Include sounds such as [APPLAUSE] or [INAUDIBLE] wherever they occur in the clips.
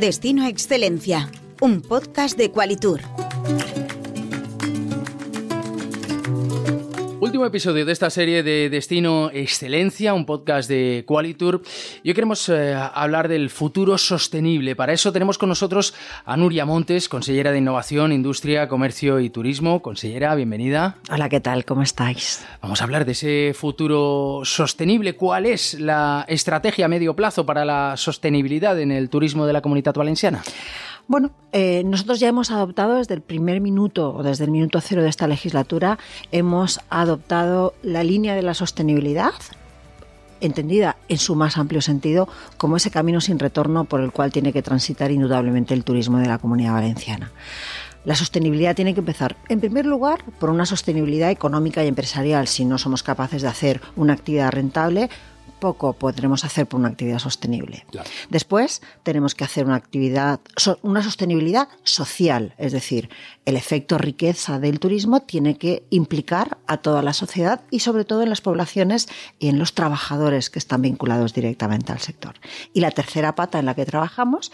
Destino Excelencia, un podcast de Qualitur. Último episodio de esta serie de Destino Excelencia, un podcast de Qualitur. Y hoy queremos eh, hablar del futuro sostenible. Para eso tenemos con nosotros a Nuria Montes, consellera de Innovación, Industria, Comercio y Turismo. Consellera, bienvenida. Hola, ¿qué tal? ¿Cómo estáis? Vamos a hablar de ese futuro sostenible. ¿Cuál es la estrategia a medio plazo para la sostenibilidad en el turismo de la comunidad valenciana? Bueno, eh, nosotros ya hemos adoptado desde el primer minuto o desde el minuto cero de esta legislatura, hemos adoptado la línea de la sostenibilidad entendida en su más amplio sentido como ese camino sin retorno por el cual tiene que transitar indudablemente el turismo de la comunidad valenciana. La sostenibilidad tiene que empezar, en primer lugar, por una sostenibilidad económica y empresarial. Si no somos capaces de hacer una actividad rentable, poco podremos hacer por una actividad sostenible. Después tenemos que hacer una actividad, una sostenibilidad social, es decir, el efecto riqueza del turismo tiene que implicar a toda la sociedad y sobre todo en las poblaciones y en los trabajadores que están vinculados directamente al sector. Y la tercera pata en la que trabajamos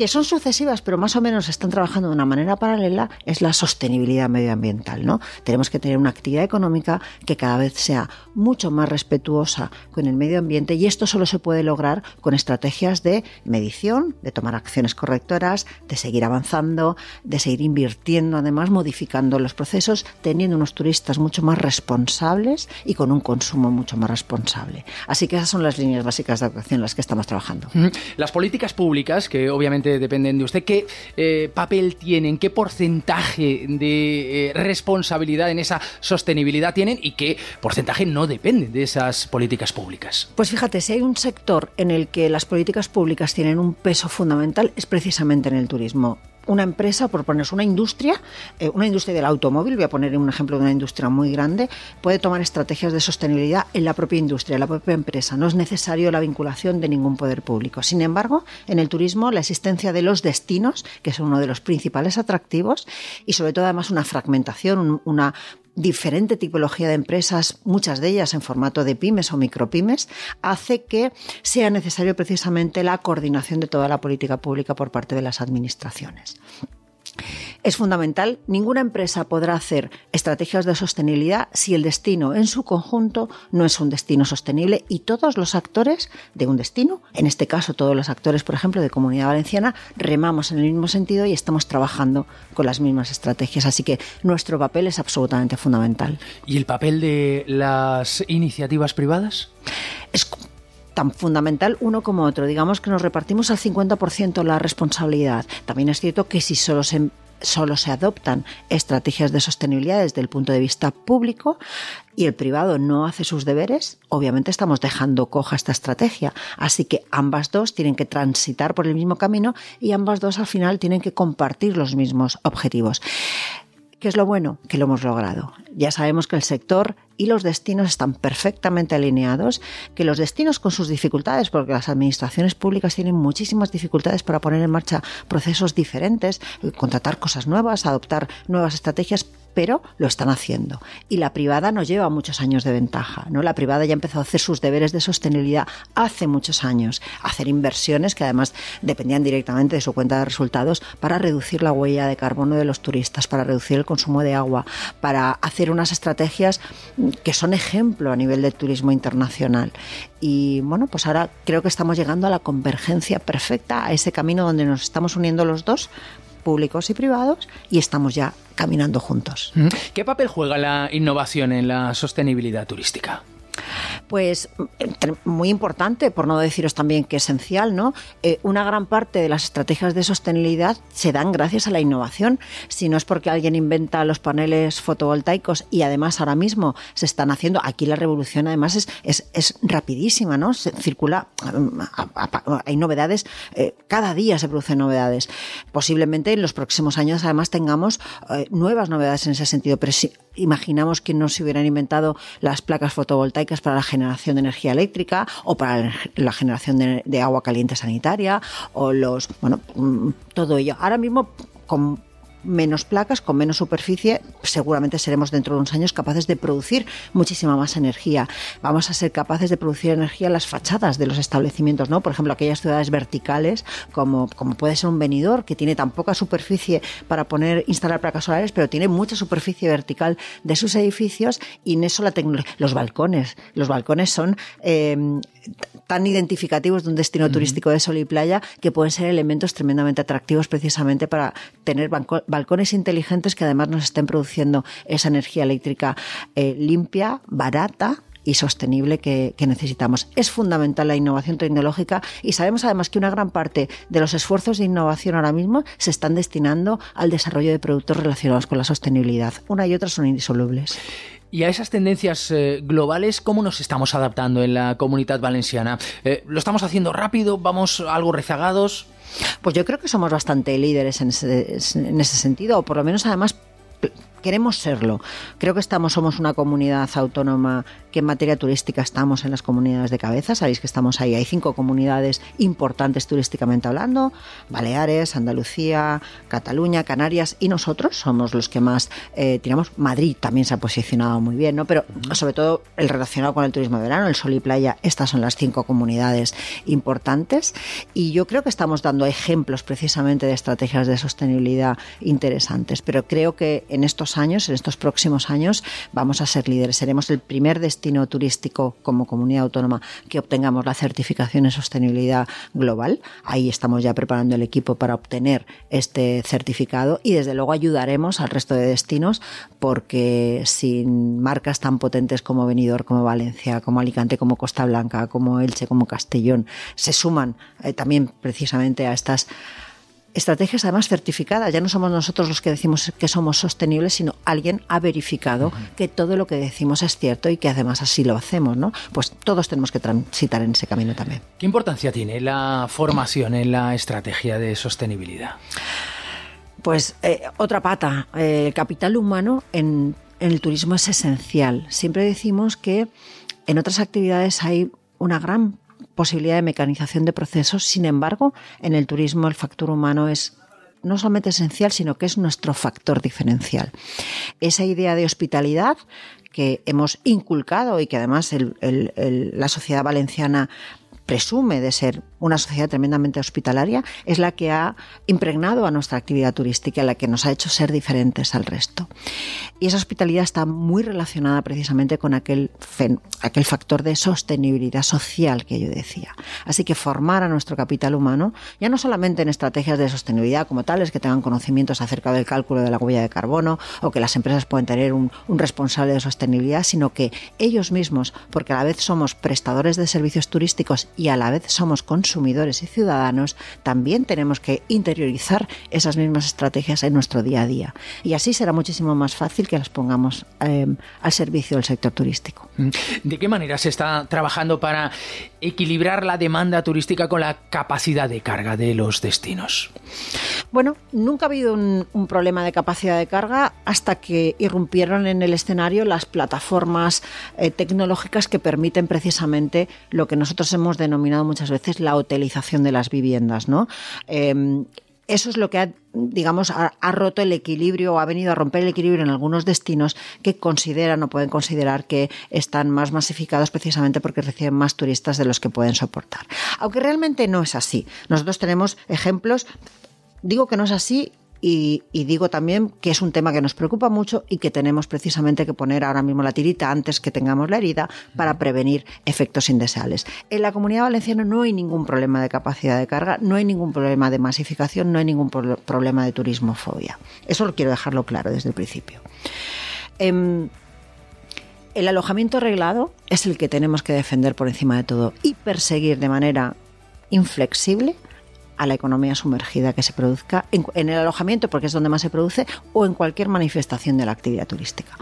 que son sucesivas, pero más o menos están trabajando de una manera paralela, es la sostenibilidad medioambiental. ¿no? Tenemos que tener una actividad económica que cada vez sea mucho más respetuosa con el medio ambiente y esto solo se puede lograr con estrategias de medición, de tomar acciones correctoras, de seguir avanzando, de seguir invirtiendo, además modificando los procesos, teniendo unos turistas mucho más responsables y con un consumo mucho más responsable. Así que esas son las líneas básicas de actuación en las que estamos trabajando. Las políticas públicas, que obviamente dependen de usted. ¿Qué eh, papel tienen? ¿Qué porcentaje de eh, responsabilidad en esa sostenibilidad tienen? ¿Y qué porcentaje no depende de esas políticas públicas? Pues fíjate, si hay un sector en el que las políticas públicas tienen un peso fundamental es precisamente en el turismo una empresa, por ponerse una industria, eh, una industria del automóvil, voy a poner un ejemplo de una industria muy grande, puede tomar estrategias de sostenibilidad en la propia industria, en la propia empresa. No es necesario la vinculación de ningún poder público. Sin embargo, en el turismo, la existencia de los destinos, que es uno de los principales atractivos, y sobre todo además una fragmentación, una diferente tipología de empresas, muchas de ellas en formato de pymes o micropymes, hace que sea necesario precisamente la coordinación de toda la política pública por parte de las administraciones es fundamental. Ninguna empresa podrá hacer estrategias de sostenibilidad si el destino en su conjunto no es un destino sostenible y todos los actores de un destino, en este caso todos los actores, por ejemplo, de Comunidad Valenciana, remamos en el mismo sentido y estamos trabajando con las mismas estrategias. Así que nuestro papel es absolutamente fundamental. ¿Y el papel de las iniciativas privadas? Es tan fundamental uno como otro. Digamos que nos repartimos al 50% la responsabilidad. También es cierto que si solo se solo se adoptan estrategias de sostenibilidad desde el punto de vista público y el privado no hace sus deberes, obviamente estamos dejando coja esta estrategia. Así que ambas dos tienen que transitar por el mismo camino y ambas dos al final tienen que compartir los mismos objetivos. ¿Qué es lo bueno? Que lo hemos logrado. Ya sabemos que el sector y los destinos están perfectamente alineados, que los destinos con sus dificultades, porque las administraciones públicas tienen muchísimas dificultades para poner en marcha procesos diferentes, contratar cosas nuevas, adoptar nuevas estrategias, pero lo están haciendo. Y la privada nos lleva muchos años de ventaja. ¿no? La privada ya empezó a hacer sus deberes de sostenibilidad hace muchos años, hacer inversiones que además dependían directamente de su cuenta de resultados para reducir la huella de carbono de los turistas, para reducir el consumo de agua, para hacer unas estrategias que son ejemplo a nivel del turismo internacional. Y bueno, pues ahora creo que estamos llegando a la convergencia perfecta, a ese camino donde nos estamos uniendo los dos públicos y privados y estamos ya caminando juntos. ¿Qué papel juega la innovación en la sostenibilidad turística? Pues muy importante, por no deciros también que esencial, ¿no? Eh, una gran parte de las estrategias de sostenibilidad se dan gracias a la innovación. Si no es porque alguien inventa los paneles fotovoltaicos y además ahora mismo se están haciendo, aquí la revolución además es, es, rapidísima, ¿no? Se circula, hay novedades, eh, cada día se producen novedades. Posiblemente en los próximos años además tengamos eh, nuevas novedades en ese sentido, pero si imaginamos que no se hubieran inventado las placas fotovoltaicas para la generación de energía eléctrica o para la generación de, agua caliente sanitaria o los, bueno, mm, todo ello. Ahora mismo, con menos placas, con menos superficie, seguramente seremos dentro de unos años capaces de producir muchísima más energía. Vamos a ser capaces de producir energía en las fachadas de los establecimientos, ¿no? Por ejemplo, aquellas ciudades verticales, como, como puede ser un venidor, que tiene tan poca superficie para poner, instalar placas solares, pero tiene mucha superficie vertical de sus edificios y en eso la tecnología, los balcones, los balcones son eh, tan identificativos de un destino turístico de sol y playa que pueden ser elementos tremendamente atractivos precisamente para tener balcones inteligentes que además nos estén produciendo esa energía eléctrica eh, limpia, barata y sostenible que, necesitamos. Es fundamental la innovación tecnológica y sabemos además que una gran parte de los esfuerzos de innovación ahora mismo se están destinando al desarrollo de productos relacionados con la sostenibilidad. Una y otra son indisolubles. Y a esas tendencias eh, globales, ¿cómo nos estamos adaptando en la comunidad valenciana? Eh, ¿Lo estamos haciendo rápido? ¿Vamos algo rezagados? Pues yo creo que somos bastante líderes en ese, en ese sentido, o por lo menos además queremos serlo. Creo que estamos, somos una comunidad autónoma que en materia turística estamos en las comunidades de cabeza. Sabéis que estamos ahí. Hay cinco comunidades importantes turísticamente hablando: Baleares, Andalucía, Cataluña, Canarias y nosotros somos los que más eh, tiramos. Madrid también se ha posicionado muy bien, ¿no? Pero sobre todo el relacionado con el turismo de verano, el sol y playa. Estas son las cinco comunidades importantes y yo creo que estamos dando ejemplos precisamente de estrategias de sostenibilidad interesantes. Pero creo que en estos años, en estos próximos años, vamos a ser líderes. Seremos el primer destino turístico como comunidad autónoma que obtengamos la certificación en sostenibilidad global. Ahí estamos ya preparando el equipo para obtener este certificado y desde luego ayudaremos al resto de destinos porque sin marcas tan potentes como Benidorm, como Valencia, como Alicante, como Costa Blanca, como Elche, como Castellón, se suman eh, también precisamente a estas estrategias además certificadas. Ya no somos nosotros los que decimos que somos sostenibles, sino alguien ha verificado que todo lo que decimos es cierto y que además así lo hacemos, ¿no? Pues todos tenemos que transitar en ese camino también. ¿Qué importancia tiene la formación en la estrategia de sostenibilidad? Pues eh, otra pata, eh, el capital humano en el turismo es esencial. Siempre decimos que en otras actividades hay una gran posibilidad de mecanización de procesos. Sin embargo, en el turismo el factor humano es no solamente esencial, sino que es nuestro factor diferencial. Esa idea de hospitalidad que hemos inculcado y que además la sociedad valenciana presume de ser una sociedad tremendamente hospitalaria, es la que ha impregnado a nuestra actividad turística, la que nos ha hecho ser diferentes al resto. Y esa hospitalidad está muy relacionada precisamente con aquel, aquel factor de sostenibilidad social que yo decía. Así que formar a nuestro capital humano, ya no solamente en estrategias de sostenibilidad como tales, que tengan conocimientos acerca del cálculo de la huella de carbono o que las empresas pueden tener un, un responsable de sostenibilidad, sino que ellos mismos, porque a la vez somos prestadores de servicios turísticos y a la vez somos consumidores y ciudadanos, también tenemos que interiorizar esas mismas estrategias en nuestro día a día. Y así será muchísimo más fácil que las pongamos eh, al servicio del sector turístico. Mm. ¿De qué manera se está trabajando para equilibrar la demanda turística con la capacidad de carga de los destinos? Bueno, nunca ha habido un, problema de capacidad de carga hasta que irrumpieron en el escenario las plataformas eh, tecnológicas que permiten precisamente lo que nosotros hemos denominado muchas veces la hotelización de las viviendas, ¿no? Em, eso es lo que ha, digamos, ha, roto el equilibrio o ha venido a romper el equilibrio en algunos destinos que consideran o pueden considerar que están más masificados precisamente porque reciben más turistas de los que pueden soportar. Aunque realmente no es así. Nosotros tenemos ejemplos Digo que no es así y, digo también que es un tema que nos preocupa mucho y que tenemos precisamente que poner ahora mismo la tirita antes que tengamos la herida para prevenir efectos indeseables. En la comunidad valenciana no hay ningún problema de capacidad de carga, no hay ningún problema de masificación, no hay ningún problema de turismofobia. Eso lo quiero dejarlo claro desde el principio. Em, el alojamiento arreglado es el que tenemos que defender por encima de todo y perseguir de manera inflexible a la economía sumergida que se produzca en, el alojamiento, porque es donde más se produce, o en cualquier manifestación de la actividad turística.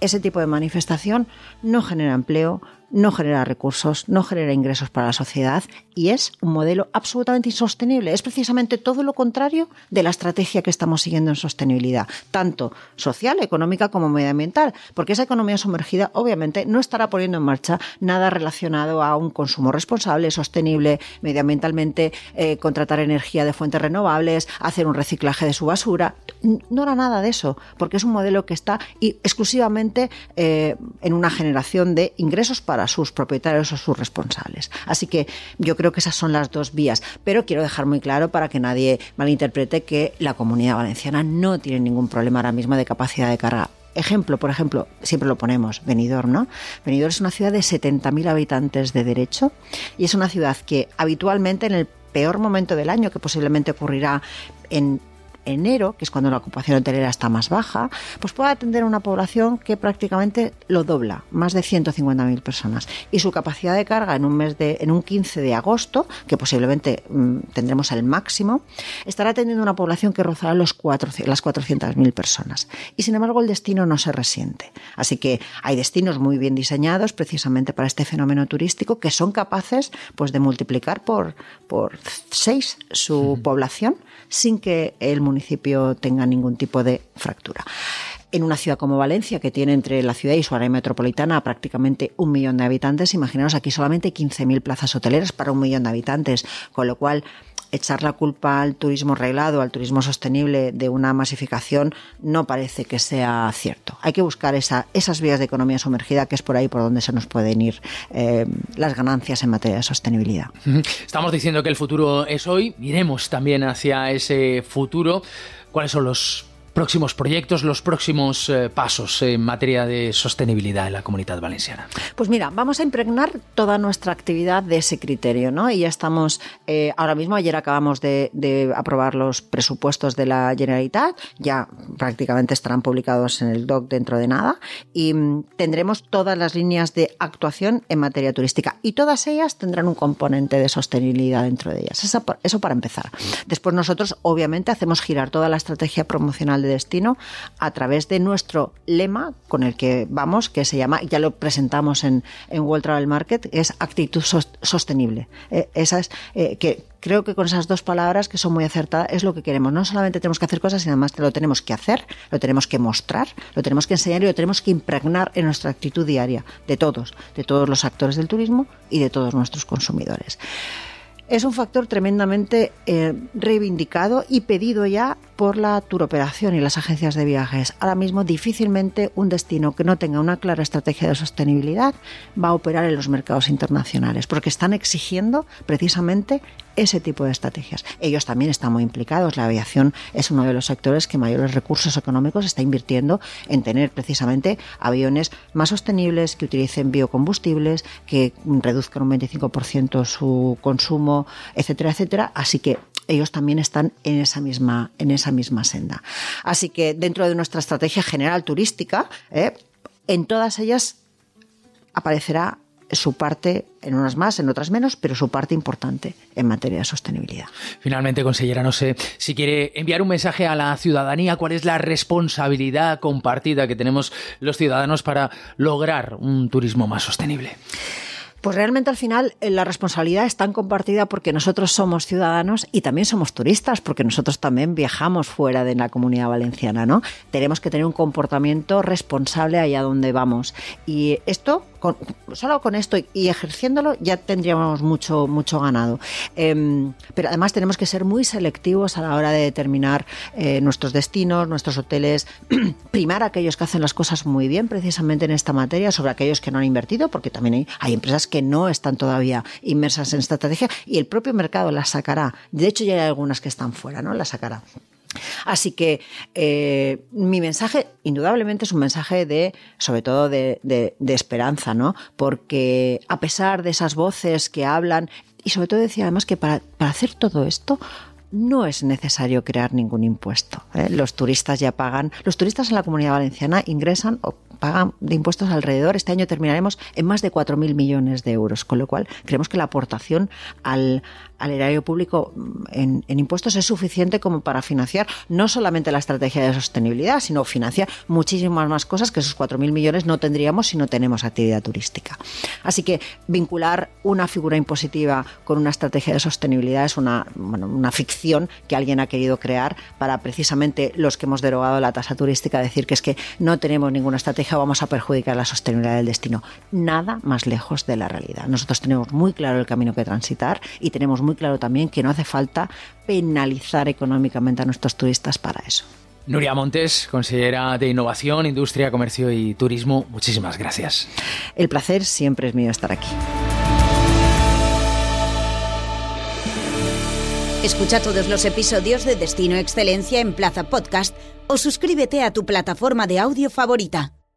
Ese tipo de manifestación no genera empleo, no genera recursos, no genera ingresos para la sociedad y es un modelo absolutamente insostenible. Es precisamente todo lo contrario de la estrategia que estamos siguiendo en sostenibilidad, tanto social, económica como medioambiental, porque esa economía sumergida obviamente no estará poniendo en marcha nada relacionado a un consumo responsable, sostenible, medioambientalmente, eh, contratar energía de fuentes renovables, hacer un reciclaje de su basura. No hará nada de eso, porque es un modelo que está exclusivamente eh, en una generación de ingresos para para sus propietarios o sus responsables. Así que yo creo que esas son las dos vías, pero quiero dejar muy claro para que nadie malinterprete que la comunidad valenciana no tiene ningún problema ahora mismo de capacidad de carga ejemplo, por ejemplo, siempre lo ponemos, Benidorm, ¿no? Benidorm es una ciudad de 70.000 habitantes de derecho y es una ciudad que habitualmente en el peor momento del año, que posiblemente ocurrirá en enero, que es cuando la ocupación hotelera está más baja, pues puede atender a una población que prácticamente lo dobla, más de 150.000 personas. Y su capacidad de carga en un mes de, en un 15 de agosto, que posiblemente mm, tendremos el máximo, estará atendiendo a una población que rozará los cuatro, las 400.000 personas. Y sin embargo el destino no se resiente. Así que hay destinos muy bien diseñados precisamente para este fenómeno turístico que son capaces pues, de multiplicar por, por seis su población sin que el municipio tenga ningún tipo de fractura. En una ciudad como Valencia, que tiene entre la ciudad y su área metropolitana prácticamente un millón de habitantes, imaginaos aquí solamente 15.000 plazas hoteleras para un millón de habitantes, con lo cual echar la culpa al turismo reglado, al turismo sostenible de una masificación no parece que sea cierto. Hay que buscar esa, esas vías de economía sumergida, que es por ahí por donde se nos pueden ir eh, las ganancias en materia de sostenibilidad. Estamos diciendo que el futuro es hoy, miremos también hacia ese futuro. ¿Cuáles son los próximos proyectos, los próximos eh, pasos en materia de sostenibilidad en la comunidad valenciana? Pues mira, vamos a impregnar toda nuestra actividad de ese criterio, ¿no? Y ya estamos, eh, ahora mismo, ayer acabamos de, aprobar los presupuestos de la Generalitat, ya prácticamente estarán publicados en el DOC dentro de nada, y mm, tendremos todas las líneas de actuación en materia turística, y todas ellas tendrán un componente de sostenibilidad dentro de ellas. Eso, eso para empezar. Después nosotros, obviamente, hacemos girar toda la estrategia promocional destino a través de nuestro lema con el que vamos, que se llama, ya lo presentamos en, en World Travel Market, es actitud sostenible. Eh, esa es, eh, que creo que con esas dos palabras que son muy acertadas es lo que queremos. No solamente tenemos que hacer cosas, sino además lo tenemos que hacer, lo tenemos que mostrar, lo tenemos que enseñar y lo tenemos que impregnar en nuestra actitud diaria de todos, de todos los actores del turismo y de todos nuestros consumidores es un factor tremendamente eh, reivindicado y pedido ya por la turoperación y las agencias de viajes. Ahora mismo difícilmente un destino que no tenga una clara estrategia de sostenibilidad va a operar en los mercados internacionales, porque están exigiendo precisamente ese tipo de estrategias. Ellos también están muy implicados. La aviación es uno de los sectores que mayores recursos económicos está invirtiendo en tener precisamente aviones más sostenibles, que utilicen biocombustibles, que reduzcan un 25% su consumo, etcétera, etcétera. Así que ellos también están en esa misma, en esa misma senda. Así que dentro de nuestra estrategia general turística, ¿eh? en todas ellas aparecerá su parte, en unas más, en otras menos, pero su parte importante en materia de sostenibilidad. Finalmente, consellera, no sé si quiere enviar un mensaje a la ciudadanía, cuál es la responsabilidad compartida que tenemos los ciudadanos para lograr un turismo más sostenible. Pues realmente al final eh, la responsabilidad es tan compartida porque nosotros somos ciudadanos y también somos turistas, porque nosotros también viajamos fuera de la comunidad valenciana, ¿no? Tenemos que tener un comportamiento responsable allá donde vamos. Y esto solo con esto y ejerciéndolo ya tendríamos mucho, mucho ganado. Em, pero además tenemos que ser muy selectivos a la hora de determinar eh, nuestros destinos, nuestros hoteles, [CLEARS THROAT] primar a aquellos que hacen las cosas muy bien precisamente en esta materia sobre aquellos que no han invertido, porque también hay, hay empresas que no están todavía inmersas en esta estrategia y el propio mercado las sacará. De hecho, ya hay algunas que están fuera, ¿no? Las sacará. Así que eh, mi mensaje, indudablemente, es un mensaje de, sobre todo, de, esperanza, ¿no? Porque a pesar de esas voces que hablan, y sobre todo decía además que para, para hacer todo esto no es necesario crear ningún impuesto. ¿eh? Los turistas ya pagan, los turistas en la comunidad valenciana ingresan o pagan de impuestos alrededor, este año terminaremos en más de 4.000 millones de euros, con lo cual creemos que la aportación al, erario público mm, en, impuestos es suficiente como para financiar no solamente la estrategia de sostenibilidad, sino financiar muchísimas más cosas que esos 4.000 millones no tendríamos si no tenemos actividad turística. Así que vincular una figura impositiva con una estrategia de sostenibilidad es una, bueno, una ficción que alguien ha querido crear para precisamente los que hemos derogado la tasa turística decir que es que no tenemos ninguna estrategia, vamos a perjudicar la sostenibilidad del destino. Nada más lejos de la realidad. Nosotros tenemos muy claro el camino que transitar y tenemos muy claro también que no hace falta penalizar económicamente a nuestros turistas para eso. Nuria Montes, consejera de Innovación, Industria, Comercio y Turismo, muchísimas gracias. El placer siempre es mío estar aquí. Escucha todos los episodios de Destino Excelencia en Plaza Podcast o suscríbete a tu plataforma de audio favorita.